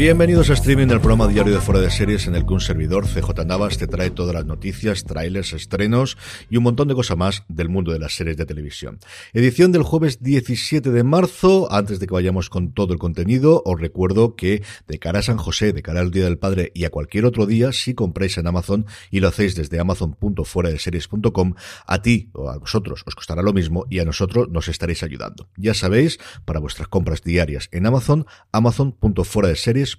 Bienvenidos a Streaming, el programa diario de Fuera de Series en el que un servidor, CJ Navas, te trae todas las noticias, trailers, estrenos y un montón de cosas más del mundo de las series de televisión. Edición del jueves 17 de marzo. Antes de que vayamos con todo el contenido, os recuerdo que de cara a San José, de cara al Día del Padre y a cualquier otro día, si compráis en Amazon y lo hacéis desde amazon.fueradeseries.com, a ti o a vosotros os costará lo mismo y a nosotros nos estaréis ayudando. Ya sabéis, para vuestras compras diarias en Amazon, amazon.fueradeseries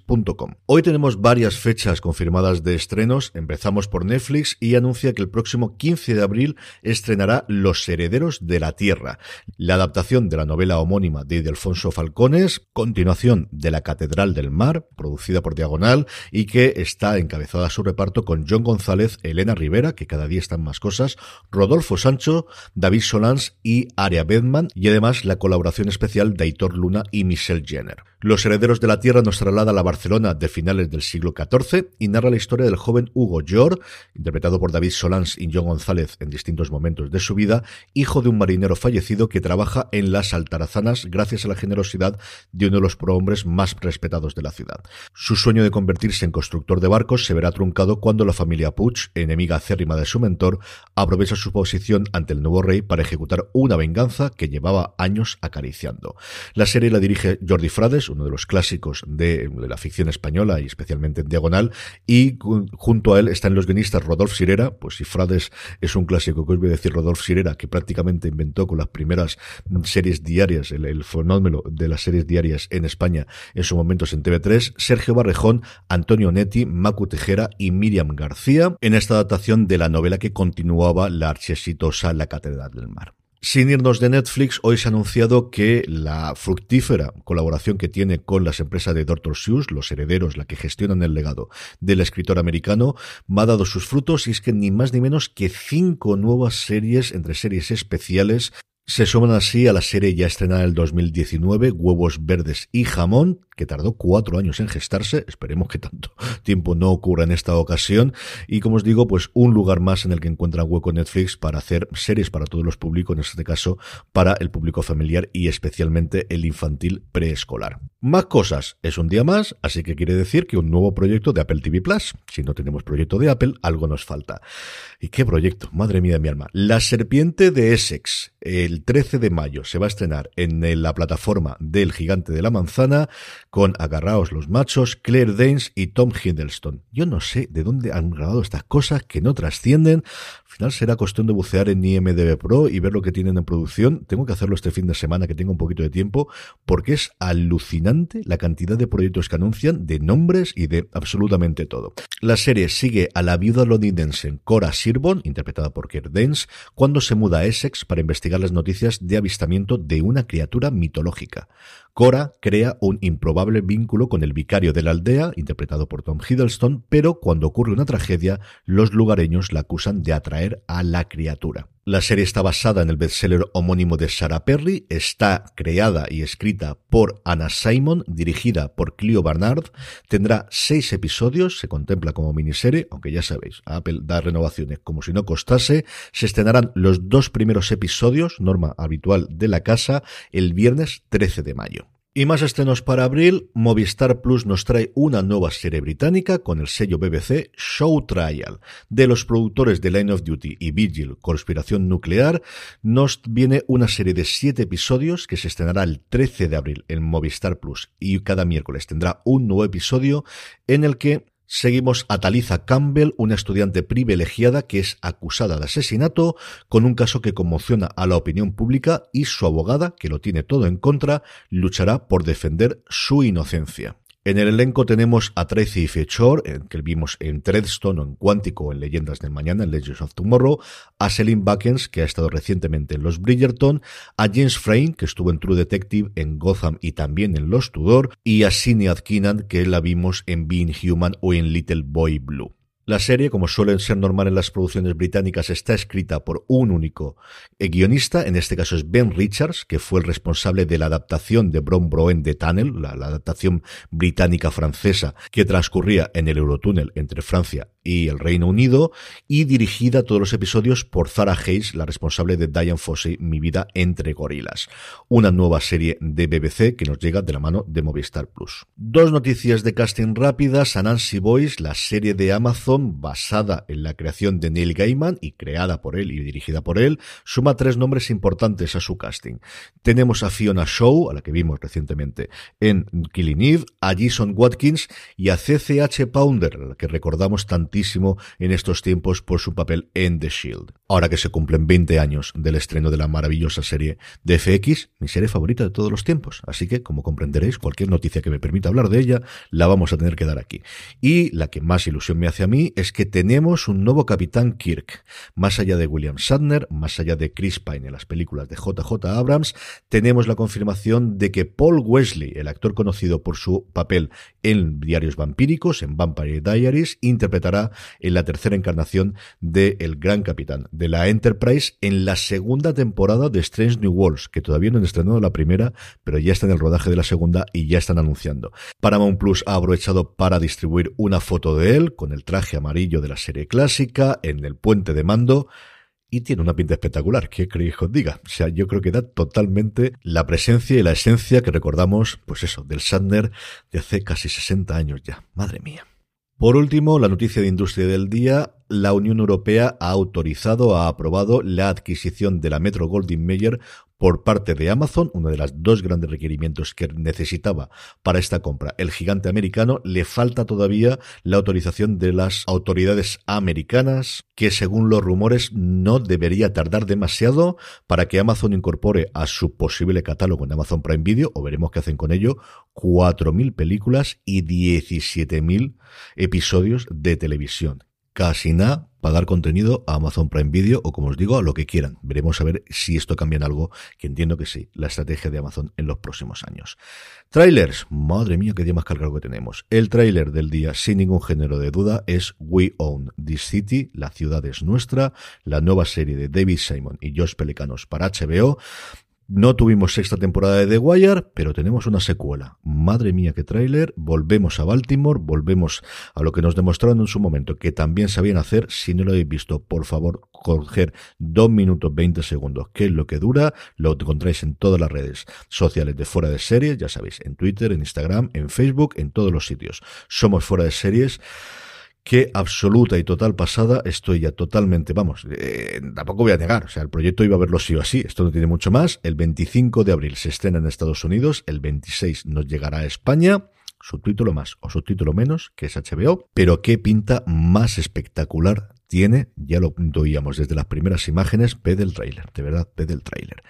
Hoy tenemos varias fechas confirmadas de estrenos. Empezamos por Netflix y anuncia que el próximo 15 de abril estrenará Los Herederos de la Tierra, la adaptación de la novela homónima de Alfonso Falcones, continuación de La Catedral del Mar, producida por Diagonal y que está encabezada a su reparto con John González, Elena Rivera, que cada día están más cosas, Rodolfo Sancho, David Solans y Aria Bedman, y además la colaboración especial de Aitor Luna y Michelle Jenner. Los Herederos de la Tierra nos traslada a la Barcelona de finales del siglo XIV y narra la historia del joven Hugo Jor, interpretado por David Solans y John González en distintos momentos de su vida, hijo de un marinero fallecido que trabaja en las Altarazanas gracias a la generosidad de uno de los prohombres más respetados de la ciudad. Su sueño de convertirse en constructor de barcos se verá truncado cuando la familia Puig, enemiga acérrima de su mentor, aprovecha su posición ante el nuevo rey para ejecutar una venganza que llevaba años acariciando. La serie la dirige Jordi Frades, uno de los clásicos de la ficción española y especialmente en diagonal, y junto a él están los guionistas Rodolfo Sirera, pues si Frades es un clásico que os voy a decir Rodolfo Sirera, que prácticamente inventó con las primeras series diarias, el, fenómeno de las series diarias en España en su momentos en TV3, Sergio Barrejón, Antonio Netti, Macu Tejera y Miriam García, en esta adaptación de la novela que continuaba la archiexitosa La Catedral del Mar. Sin irnos de Netflix, hoy se ha anunciado que la fructífera colaboración que tiene con las empresas de Dr. Seuss, los herederos, la que gestionan el legado del escritor americano, ha dado sus frutos y es que ni más ni menos que cinco nuevas series, entre series especiales, se suman así a la serie ya estrenada en el 2019, Huevos Verdes y Jamón, que tardó cuatro años en gestarse. Esperemos que tanto tiempo no ocurra en esta ocasión. Y como os digo, pues un lugar más en el que encuentran hueco Netflix para hacer series para todos los públicos, en este caso para el público familiar y especialmente el infantil preescolar. Más cosas, es un día más, así que quiere decir que un nuevo proyecto de Apple TV Plus. Si no tenemos proyecto de Apple, algo nos falta. ¿Y qué proyecto? Madre mía de mi alma. La serpiente de Essex. El 13 de mayo se va a estrenar en la plataforma del Gigante de la Manzana con Agarraos los Machos, Claire Danes y Tom Hiddleston. Yo no sé de dónde han grabado estas cosas que no trascienden. Al final será cuestión de bucear en IMDB Pro y ver lo que tienen en producción. Tengo que hacerlo este fin de semana que tengo un poquito de tiempo porque es alucinante la cantidad de proyectos que anuncian, de nombres y de absolutamente todo. La serie sigue a la viuda londinense Cora Sirbon, interpretada por Kirk Dance, cuando se muda a Essex para investigar las noticias de avistamiento de una criatura mitológica. Cora crea un improbable vínculo con el vicario de la aldea, interpretado por Tom Hiddleston, pero cuando ocurre una tragedia, los lugareños la acusan de atraer a la criatura. La serie está basada en el bestseller homónimo de Sarah Perry, está creada y escrita por Anna Simon, dirigida por Clio Barnard, tendrá seis episodios, se contempla como miniserie, aunque ya sabéis, Apple da renovaciones como si no costase, se estrenarán los dos primeros episodios, norma habitual de la casa, el viernes 13 de mayo. Y más estrenos para abril, Movistar Plus nos trae una nueva serie británica con el sello BBC Show Trial. De los productores de Line of Duty y Vigil, Conspiración Nuclear, nos viene una serie de siete episodios que se estrenará el 13 de abril en Movistar Plus y cada miércoles tendrá un nuevo episodio en el que Seguimos a Taliza Campbell, una estudiante privilegiada que es acusada de asesinato, con un caso que conmociona a la opinión pública y su abogada, que lo tiene todo en contra, luchará por defender su inocencia. En el elenco tenemos a Tracy Fechor, que vimos en Treadstone o en Cuántico en Leyendas del Mañana, en Legends of Tomorrow, a Selim Buckens, que ha estado recientemente en Los Bridgerton, a James Frayne, que estuvo en True Detective, en Gotham y también en Los Tudor, y a Sinead Keenan, que la vimos en Being Human o en Little Boy Blue. La serie, como suele ser normal en las producciones británicas, está escrita por un único eh, guionista, en este caso es Ben Richards, que fue el responsable de la adaptación de Bron Broen de Tunnel, la, la adaptación británica francesa que transcurría en el Eurotúnel entre Francia y el Reino Unido, y dirigida todos los episodios por Zara Hayes, la responsable de Diane Fossey, Mi vida entre gorilas. Una nueva serie de BBC que nos llega de la mano de Movistar Plus. Dos noticias de casting rápidas. Anansi Boys, la serie de Amazon basada en la creación de Neil Gaiman y creada por él y dirigida por él, suma tres nombres importantes a su casting. Tenemos a Fiona Shaw, a la que vimos recientemente en Killing Eve, a Jason Watkins y a CCH Pounder, a la que recordamos tantísimo en estos tiempos por su papel en The Shield. Ahora que se cumplen 20 años del estreno de la maravillosa serie de FX, mi serie favorita de todos los tiempos. Así que, como comprenderéis, cualquier noticia que me permita hablar de ella, la vamos a tener que dar aquí. Y la que más ilusión me hace a mí es que tenemos un nuevo Capitán Kirk. Más allá de William Shatner, más allá de Chris Pine en las películas de JJ Abrams, tenemos la confirmación de que Paul Wesley, el actor conocido por su papel en Diarios Vampíricos, en Vampire Diaries, interpretará en la tercera encarnación de El Gran Capitán de la Enterprise en la segunda temporada de Strange New Worlds, que todavía no han estrenado la primera, pero ya está en el rodaje de la segunda y ya están anunciando. Paramount Plus ha aprovechado para distribuir una foto de él con el traje amarillo de la serie clásica en el puente de mando y tiene una pinta espectacular. ¿Qué creéis que os diga? O sea, yo creo que da totalmente la presencia y la esencia que recordamos, pues eso, del Sandner de hace casi 60 años ya. Madre mía. Por último, la noticia de industria del día, la Unión Europea ha autorizado, ha aprobado la adquisición de la Metro Goldwyn Mayer por parte de Amazon, uno de los dos grandes requerimientos que necesitaba para esta compra. El gigante americano le falta todavía la autorización de las autoridades americanas, que según los rumores no debería tardar demasiado para que Amazon incorpore a su posible catálogo en Amazon Prime Video, o veremos qué hacen con ello, 4.000 películas y 17.000 episodios de televisión casi nada pagar contenido a Amazon Prime Video o como os digo a lo que quieran. Veremos a ver si esto cambia en algo, que entiendo que sí, la estrategia de Amazon en los próximos años. Trailers, madre mía qué día más cargado que tenemos. El trailer del día sin ningún género de duda es We Own This City, la ciudad es nuestra, la nueva serie de David Simon y Josh Pelicanos para HBO. No tuvimos sexta temporada de The Wire, pero tenemos una secuela. Madre mía, qué tráiler. Volvemos a Baltimore, volvemos a lo que nos demostraron en su momento, que también sabían hacer. Si no lo habéis visto, por favor, coger dos minutos 20 segundos, que es lo que dura. Lo encontráis en todas las redes sociales de Fuera de Series, ya sabéis, en Twitter, en Instagram, en Facebook, en todos los sitios. Somos Fuera de Series. Qué absoluta y total pasada estoy ya totalmente, vamos, eh, tampoco voy a negar, o sea, el proyecto iba a verlo sí o así, esto no tiene mucho más, el 25 de abril se estrena en Estados Unidos, el 26 nos llegará a España, subtítulo más o subtítulo menos, que es HBO, pero qué pinta más espectacular tiene, ya lo oíamos desde las primeras imágenes, ve del tráiler, de verdad, ve del tráiler.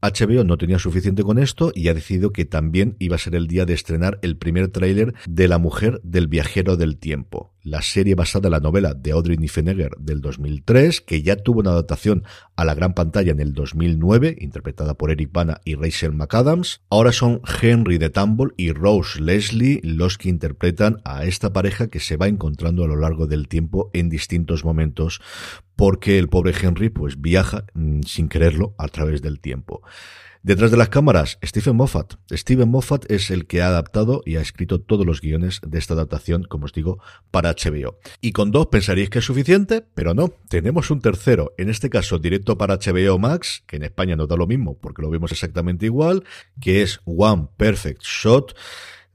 HBO no tenía suficiente con esto y ha decidido que también iba a ser el día de estrenar el primer tráiler de La mujer del viajero del tiempo, la serie basada en la novela de Audrey Niffenegger del 2003, que ya tuvo una adaptación a la gran pantalla en el 2009, interpretada por Eric Bana y Rachel McAdams. Ahora son Henry de Tumble y Rose Leslie los que interpretan a esta pareja que se va encontrando a lo largo del tiempo en distintos momentos porque el pobre Henry pues viaja mm, sin quererlo a través del tiempo. Detrás de las cámaras, Stephen Moffat. Stephen Moffat es el que ha adaptado y ha escrito todos los guiones de esta adaptación, como os digo, para HBO. Y con dos pensaríais que es suficiente, pero no. Tenemos un tercero, en este caso directo para HBO Max, que en España no da lo mismo porque lo vemos exactamente igual, que es One Perfect Shot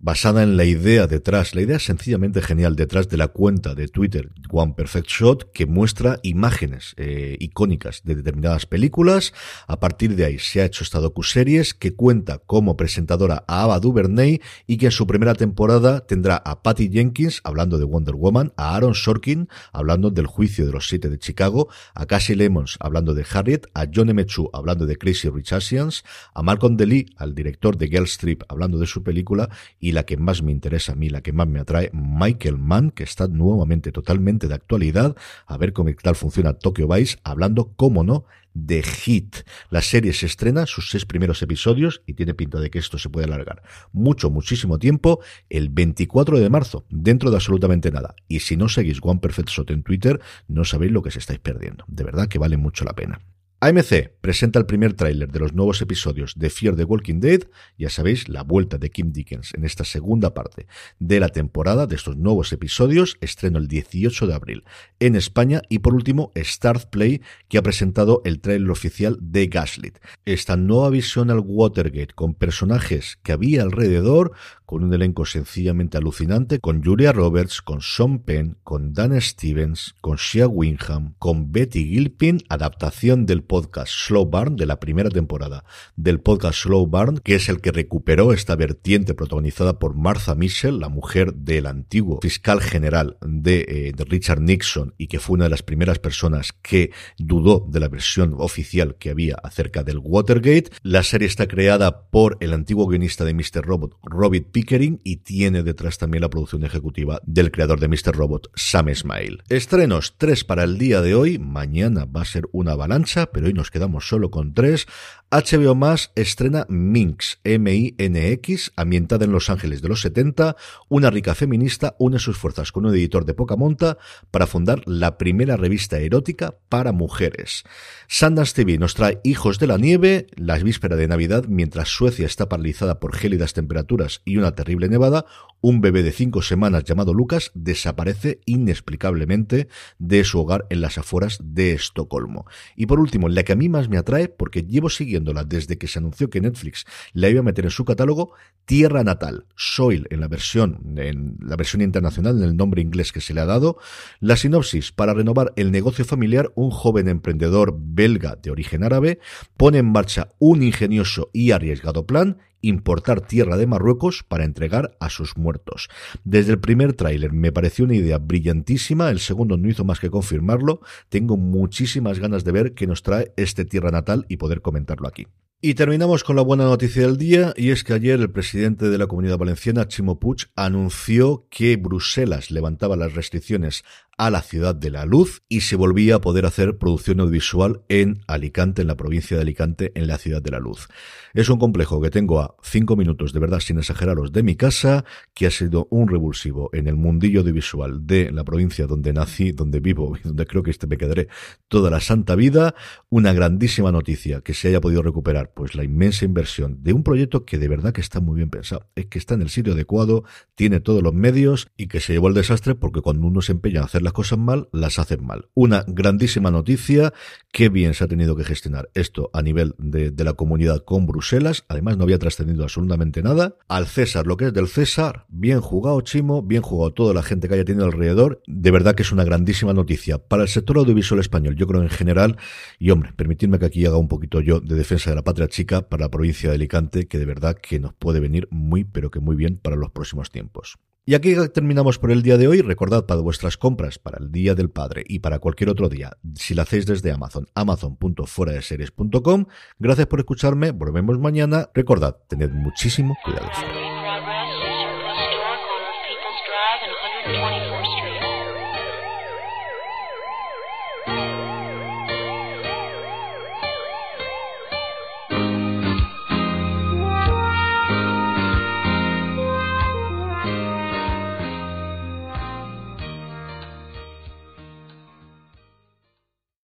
basada en la idea detrás, la idea sencillamente genial detrás de la cuenta de Twitter One Perfect Shot que muestra imágenes eh, icónicas de determinadas películas. A partir de ahí se ha hecho esta docu-series que cuenta como presentadora a Ava DuVernay y que en su primera temporada tendrá a Patty Jenkins hablando de Wonder Woman, a Aaron Sorkin hablando del juicio de los siete de Chicago, a Cassie Lemons hablando de Harriet, a John M. Hablando de Crazy Rich Asians, a Malcolm DeLee, al director de Girl Strip hablando de su película y y la que más me interesa a mí, la que más me atrae, Michael Mann, que está nuevamente totalmente de actualidad, a ver cómo tal funciona Tokyo Vice, hablando, cómo no, de Hit. La serie se estrena, sus seis primeros episodios, y tiene pinta de que esto se puede alargar mucho, muchísimo tiempo, el 24 de marzo, dentro de absolutamente nada. Y si no seguís One Perfect Shot en Twitter, no sabéis lo que se estáis perdiendo. De verdad que vale mucho la pena. AMC presenta el primer tráiler de los nuevos episodios de Fear the Walking Dead, ya sabéis, la vuelta de Kim Dickens en esta segunda parte de la temporada de estos nuevos episodios, estreno el 18 de abril en España y por último Start Play que ha presentado el tráiler oficial de Gaslit. Esta nueva visión al Watergate con personajes que había alrededor, con un elenco sencillamente alucinante, con Julia Roberts, con Sean Penn, con Dan Stevens, con Shea Wingham, con Betty Gilpin, adaptación del podcast Slow Barn de la primera temporada del podcast Slow Barn, que es el que recuperó esta vertiente protagonizada por Martha Mitchell, la mujer del antiguo fiscal general de, eh, de Richard Nixon y que fue una de las primeras personas que dudó de la versión oficial que había acerca del Watergate. La serie está creada por el antiguo guionista de Mr. Robot, Robert Pickering, y tiene detrás también la producción ejecutiva del creador de Mr. Robot, Sam Smile. Estrenos, tres para el día de hoy. Mañana va a ser una avalancha, pero hoy nos quedamos solo con tres. HBO Más estrena Minx, M-I-N-X, ambientada en Los Ángeles de los 70. Una rica feminista une sus fuerzas con un editor de poca monta para fundar la primera revista erótica para mujeres. Sundance TV nos trae Hijos de la Nieve, la víspera de Navidad, mientras Suecia está paralizada por gélidas temperaturas y una terrible nevada, un bebé de cinco semanas llamado Lucas desaparece inexplicablemente de su hogar en las afueras de Estocolmo. Y por último, la que a mí más me atrae, porque llevo siguiéndola desde que se anunció que Netflix la iba a meter en su catálogo, Tierra Natal, Soil en la versión, en la versión internacional, en el nombre inglés que se le ha dado. La sinopsis, para renovar el negocio familiar, un joven emprendedor belga de origen árabe pone en marcha un ingenioso y arriesgado plan importar tierra de Marruecos para entregar a sus muertos. Desde el primer tráiler me pareció una idea brillantísima, el segundo no hizo más que confirmarlo. Tengo muchísimas ganas de ver qué nos trae este tierra natal y poder comentarlo aquí. Y terminamos con la buena noticia del día, y es que ayer el presidente de la Comunidad Valenciana, Chimo Puig, anunció que Bruselas levantaba las restricciones a la ciudad de la luz y se volvía a poder hacer producción audiovisual en Alicante, en la provincia de Alicante, en la ciudad de la luz. Es un complejo que tengo a cinco minutos, de verdad, sin exageraros, de mi casa, que ha sido un revulsivo en el mundillo audiovisual de la provincia donde nací, donde vivo y donde creo que este me quedaré toda la santa vida. Una grandísima noticia que se haya podido recuperar, pues la inmensa inversión de un proyecto que de verdad que está muy bien pensado. Es que está en el sitio adecuado, tiene todos los medios y que se llevó el desastre porque cuando uno se empeña a hacer las cosas mal, las hacen mal. Una grandísima noticia, qué bien se ha tenido que gestionar esto a nivel de, la comunidad con Bruselas, además no había trascendido absolutamente nada. Al César, lo que es del César, bien jugado Chimo, bien jugado toda la gente que haya tenido alrededor, de verdad que es una grandísima noticia para el sector audiovisual español, yo creo en general, y hombre, permitidme que aquí haga un poquito yo de defensa de la patria chica para la provincia de Alicante, que de verdad que nos puede venir muy, pero que muy bien para los próximos tiempos. Y aquí terminamos por el día de hoy. Recordad para vuestras compras para el Día del Padre y para cualquier otro día, si lo hacéis desde Amazon, amazon.fueradeseries.com. Gracias por escucharme. Volvemos mañana. Recordad, tened muchísimo cuidado.